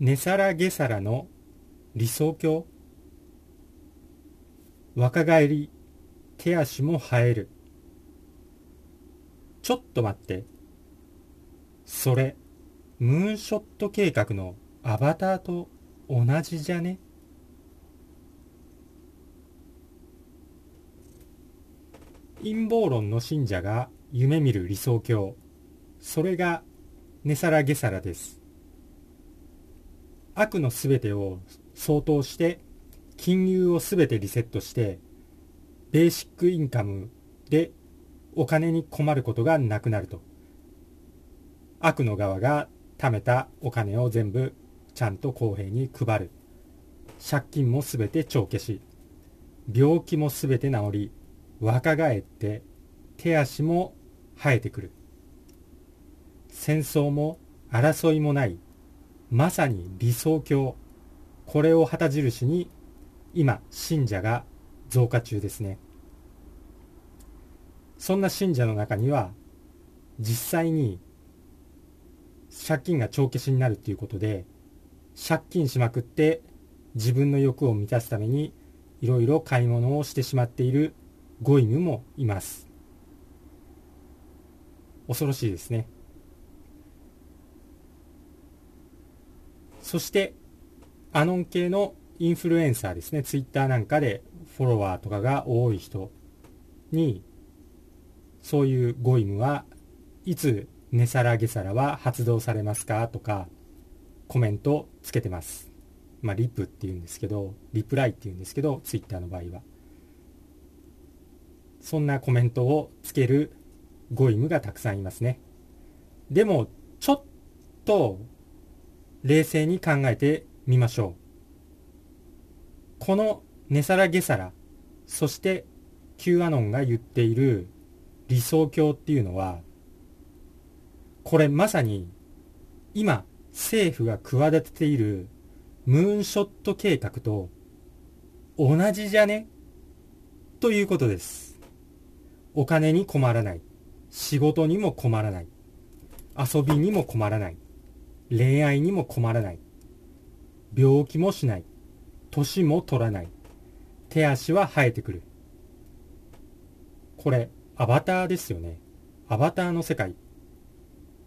寝皿下皿の理想郷。若返り手足も生える。ちょっと待って。それムーンショット計画のアバターと同じじゃね？陰謀論の信者が夢見る理想郷。それが寝皿下皿です。悪のすべてを相当して金融をすべてリセットしてベーシックインカムでお金に困ることがなくなると。悪の側が貯めたお金を全部ちゃんと公平に配る。借金もすべて帳消し。病気もすべて治り。若返って手足も生えてくる。戦争も争いもない。まさに理想郷。これを旗印に今信者が増加中ですね。そんな信者の中には実際に借金が帳消しになるっていうことで借金しまくって自分の欲を満たすためにいろいろ買い物をしてしまっているゴイムもいます。恐ろしいですね。そしてアノン系のインフルエンサーですね。ツイッターなんかでフォロワーとかが多い人にそういうゴイムはいつ値皿下皿は発動されますかとかコメントつけてます。まあリプっていうんですけどリプライっていうんですけどツイッターの場合は。そんなコメントをつけるゴイムがたくさんいますね。でも、ちょっと冷静に考えてみましょう。この寝皿下皿、そして Q アノンが言っている理想郷っていうのは、これまさに今政府が企てているムーンショット計画と同じじゃね？ということです。お金に困らない。仕事にも困らない。遊びにも困らない。恋愛にも困らない。病気もしない。年も取らない。手足は生えてくる。これ、アバターですよね。アバターの世界。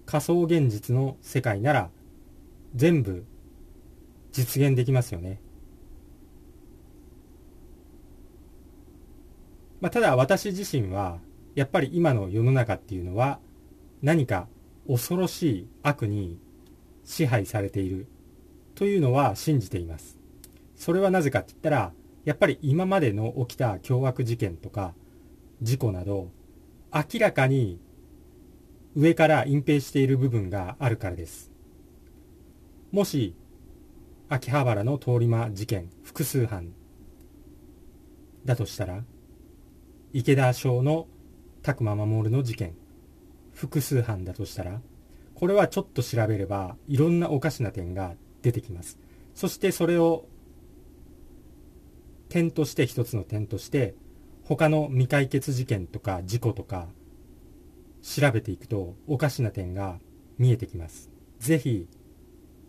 仮想現実の世界なら、全部実現できますよね。まあ、ただ私自身はやっぱり今の世の中っていうのは何か恐ろしい悪に支配されているというのは信じています。それはなぜかって言ったらやっぱり今までの起きた凶悪事件とか事故など明らかに上から隠蔽している部分があるからです。もし秋葉原の通り魔事件複数犯だとしたら池田省の拓磨守の事件複数犯だとしたらこれはちょっと調べればいろんなおかしな点が出てきます。そしてそれを点として一つの点として他の未解決事件とか事故とか調べていくとおかしな点が見えてきます。ぜひ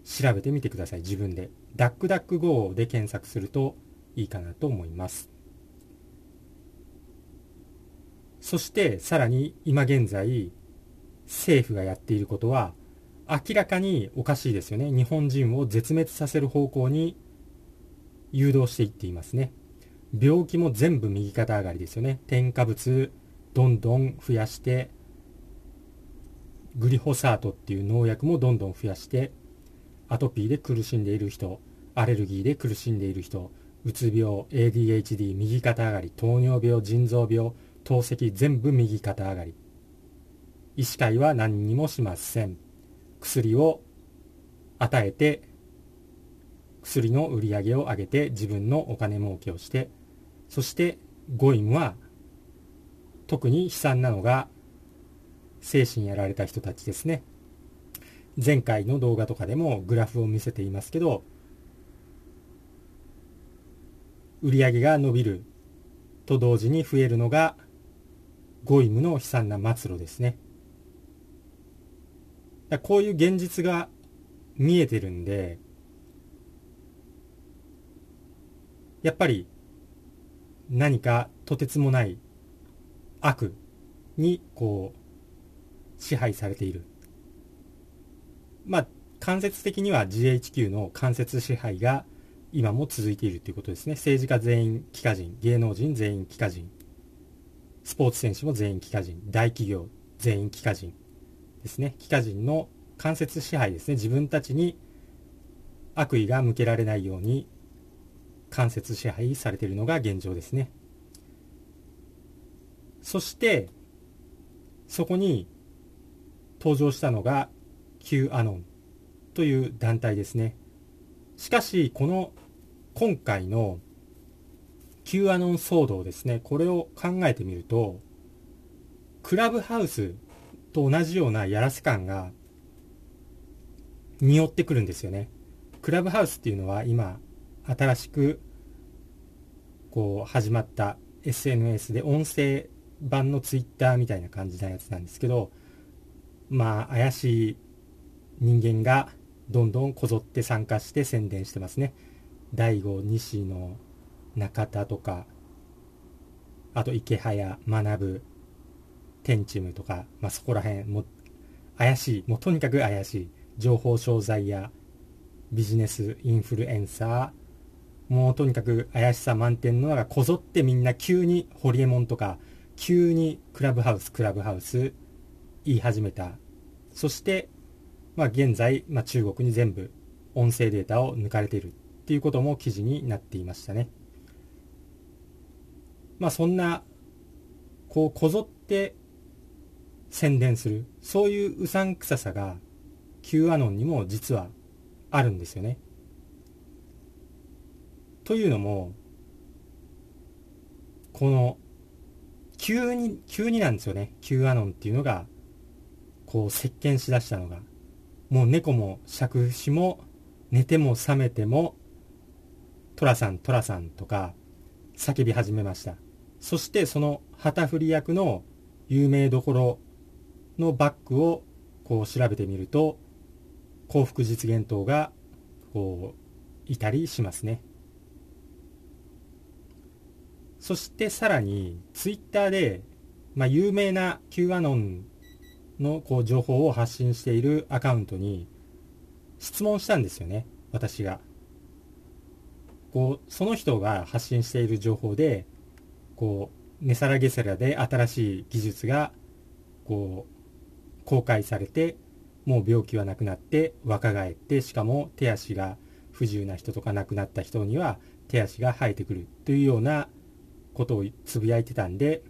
調べてみてください。自分で。ダックダック GO で検索するといいかなと思います。そしてさらに今現在政府がやっていることは明らかにおかしいですよね。日本人を絶滅させる方向に誘導していっていますね。病気も全部右肩上がりですよね。添加物どんどん増やしてグリホサートっていう農薬もどんどん増やしてアトピーで苦しんでいる人アレルギーで苦しんでいる人うつ病 ADHD 右肩上がり糖尿病腎臓病透析全部右肩上がり。医師会は何にもしません薬を与えて薬の売り上げを上げて自分のお金儲けをしてそしてゴイムは特に悲惨なのが精神やられた人たちですね前回の動画とかでもグラフを見せていますけど売り上げが伸びると同時に増えるのがゴイムの悲惨な末路ですね。こういう現実が見えてるんで、やっぱり何かとてつもない悪にこう支配されている。まあ、間接的には GHQ の間接支配が今も続いているということですね。政治家全員帰化人、芸能人全員帰化人、スポーツ選手も全員帰化人、大企業全員帰化人、ですね。帰化人の間接支配ですね。自分たちに悪意が向けられないように間接支配されているのが現状ですね。そしてそこに登場したのが Q アノンという団体ですね。しかしこの今回の Q アノン騒動ですね。これを考えてみるとクラブハウスと同じようなやらせ感が匂ってくるんですよね。クラブハウスっていうのは今新しくこう始まった SNS で音声版のツイッターみたいな感じなやつなんですけどまあ怪しい人間がどんどんこぞって参加して宣伝してますね。大悟西野中田とかあと池早学天チムとか、まあ、そこら辺も怪しいもうとにかく怪しい情報商材やビジネスインフルエンサーもうとにかく怪しさ満点のがこぞってみんな急にホリエモンとか急にクラブハウスクラブハウス言い始めた。そしてまあ現在、まあ、中国に全部音声データを抜かれているっていうことも記事になっていましたね。まあそんなこうこぞって宣伝する。そういううさんくささが Q アノンにも実はあるんですよね。というのもこの急に急になんですよね。Q アノンっていうのがこう席巻しだしたのが。もう猫も杓子も寝ても覚めても寅さん寅さんとか叫び始めました。そしてその旗振り役の有名どころのバックをこう調べてみると幸福実現党がこういたりしますね。そしてさらにツイッターで、まあ、有名な Q アノンのこう情報を発信しているアカウントに質問したんですよね私が。こうその人が発信している情報でこうネサラゲセラで新しい技術がこう公開されてもう病気はなくなって若返ってしかも手足が不自由な人とか亡くなった人には手足が生えてくるというようなことをつぶやいてたんで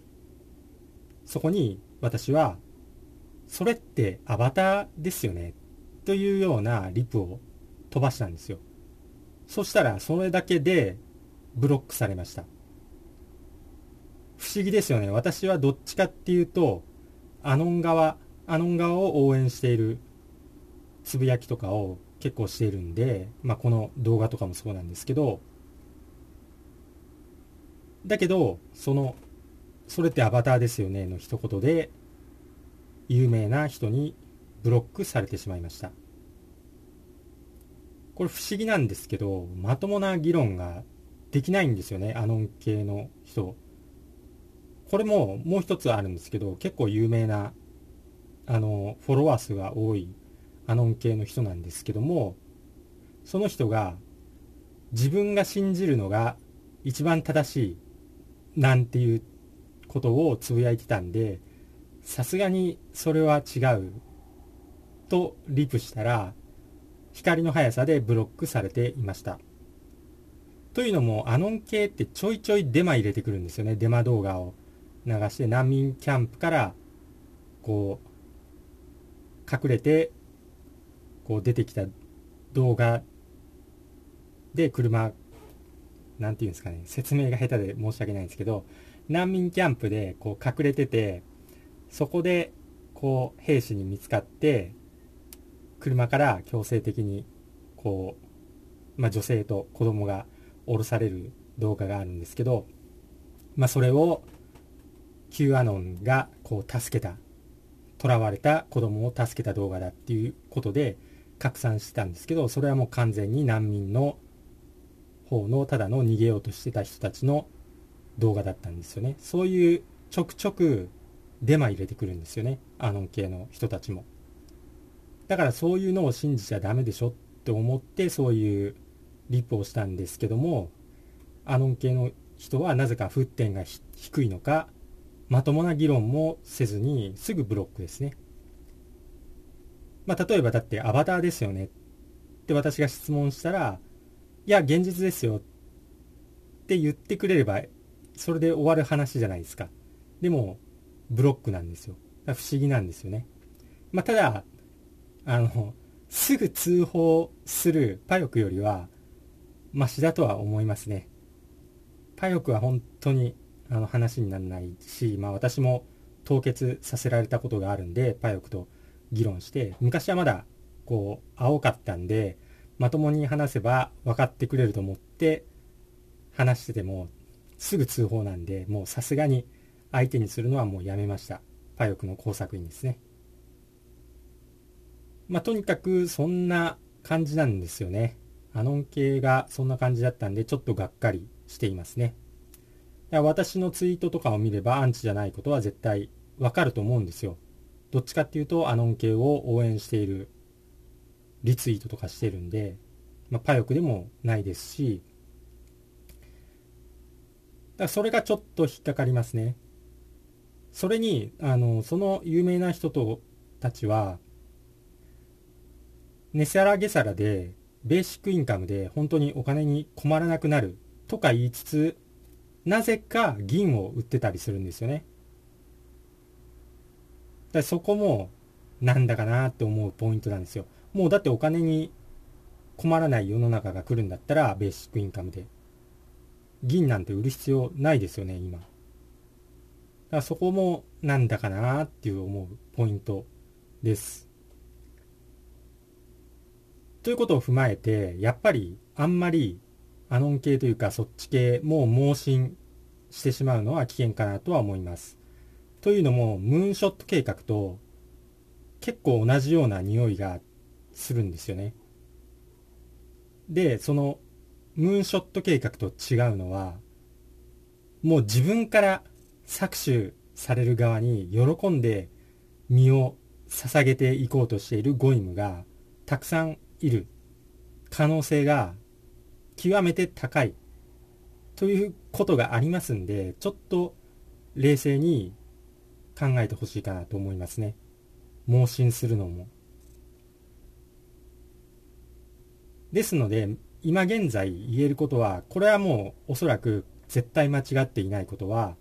そこに私はそれってアバターですよねというようなリプを飛ばしたんですよ。そしたらそれだけでブロックされました。不思議ですよね。私はどっちかっていうとアノン側アノン側を応援しているつぶやきとかを結構しているんで、まあ、この動画とかもそうなんですけどだけどそのそれってアバターですよねの一言で有名な人にブロックされてしまいました。これ不思議なんですけどまともな議論ができないんですよねアノン系の人。これももう一つあるんですけど結構有名なあのフォロワー数が多いアノン系の人なんですけどもその人が自分が信じるのが一番正しいなんていうことをつぶやいてたんでさすがにそれは違うとリプしたら光の速さでブロックされていました。というのもアノン系ってちょいちょいデマ入れてくるんですよね。デマ動画を流して難民キャンプからこう隠れてこう出てきた動画で車なんていうんですかね説明が下手で申し訳ないんですけど難民キャンプでこう隠れててそこでこう兵士に見つかって車から強制的にこう、まあ、女性と子供が降ろされる動画があるんですけど、まあ、それを Q アノンがこう助けた。囚われた子供を助けた動画だっていうことで拡散してたんですけどそれはもう完全に難民の方のただの逃げようとしてた人たちの動画だったんですよね。そういうちょくちょくデマ入れてくるんですよね。アノン系の人たちも。だからそういうのを信じちゃダメでしょって思ってそういうリップをしたんですけども、アノン系の人はなぜか沸点が低いのか、まともな議論もせずにすぐブロックですね。まあ、例えばだってアバターですよねって私が質問したら、いや、現実ですよって言ってくれれば、それで終わる話じゃないですか。でも、ブロックなんですよ。不思議なんですよね。まあ、ただ、あの、すぐ通報するパヨクよりは、マシだとは思いますね。パヨクは本当にあの話にならないし、まあ私も凍結させられたことがあるんで、パヨクと議論して、昔はまだこう青かったんで、まともに話せば分かってくれると思って話しててもすぐ通報なんで、もうさすがに相手にするのはもうやめました。パヨクの工作員ですね。まあとにかくそんな感じなんですよね。アノン系がそんな感じだったんで、ちょっとがっかりしていますね。や私のツイートとかを見ればアンチじゃないことは絶対わかると思うんですよ。どっちかっていうとアノン系を応援しているリツイートとかしてるんで、まあ、パヨクでもないですし、だからそれがちょっと引っかかりますね。それに、あの、その有名な人とたちは、ネセラゲサラで、ベーシックインカムで本当にお金に困らなくなるとか言いつつ、なぜか銀を売ってたりするんですよね。だそこもなんだかなって思うポイントなんですよ。もうだってお金に困らない世の中が来るんだったらベーシックインカムで。銀なんて売る必要ないですよね、今。だからそこもなんだかなっていう思うポイントです。ということを踏まえて、やっぱりあんまりアノン系というかそっち系も盲信してしまうのは危険かなとは思います。というのも、ムーンショット計画と結構同じような匂いがするんですよね。で、そのムーンショット計画と違うのは、もう自分から搾取される側に喜んで身を捧げていこうとしているゴイムがたくさんいる可能性が極めて高いということがありますんで、ちょっと冷静に考えてほしいかなと思いますね。盲信するのも。ですので、今現在言えることは、これはもうおそらく絶対間違っていないことは、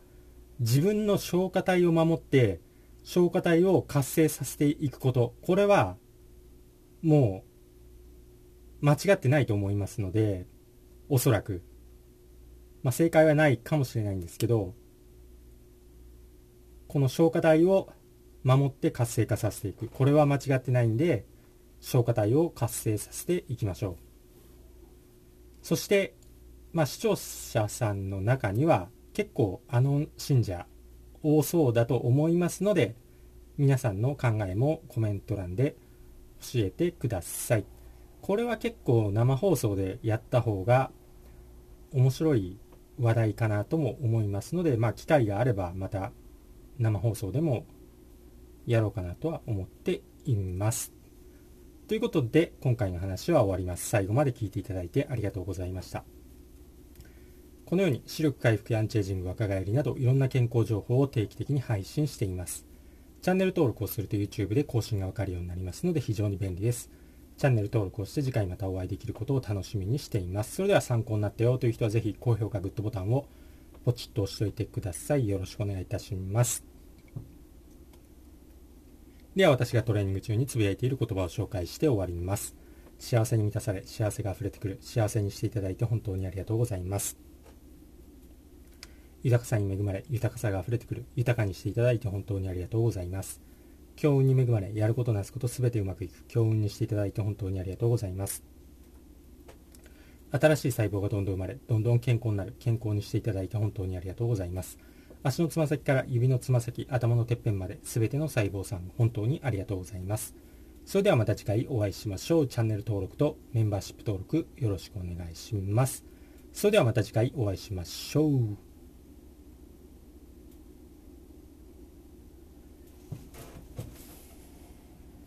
自分の消化体を守って、消化体を活性させていくこと。これは、もう、間違ってないと思いますので、おそらく。まあ、正解はないかもしれないんですけど、この消化体を守って活性化させていく。これは間違ってないんで、消化体を活性させていきましょう。そして、まあ、視聴者さんの中には結構あの信者多そうだと思いますので、皆さんの考えもコメント欄で教えてください。これは結構生放送でやった方が面白い話題かなとも思いますので、まあ、機会があればまた生放送でもやろうかなとは思っています。ということで、今回の話は終わります。最後まで聞いていただいてありがとうございました。このように視力回復やアンチエイジング、若返りなどいろんな健康情報を定期的に配信しています。チャンネル登録をすると YouTube で更新がわかるようになりますので非常に便利です。チャンネル登録をして次回またお会いできることを楽しみにしています。それでは参考になったよという人はぜひ高評価、グッドボタンをポチッと押しておいてください。よろしくお願いいたします。では私がトレーニング中につぶやいている言葉を紹介して終わります。幸せに満たされ、幸せが溢れてくる、幸せにしていただいて本当にありがとうございます。豊かさに恵まれ、豊かさが溢れてくる、豊かにしていただいて本当にありがとうございます。強運に恵まれ、やることなすことすべてうまくいく、強運にしていただいて本当にありがとうございます。新しい細胞がどんどん生まれ、どんどん健康になる、健康にしていただいて本当にありがとうございます。足のつま先から指のつま先、頭のてっぺんまで全ての細胞さん、本当にありがとうございます。それではまた次回お会いしましょう。チャンネル登録とメンバーシップ登録よろしくお願いします。それではまた次回お会いしましょう。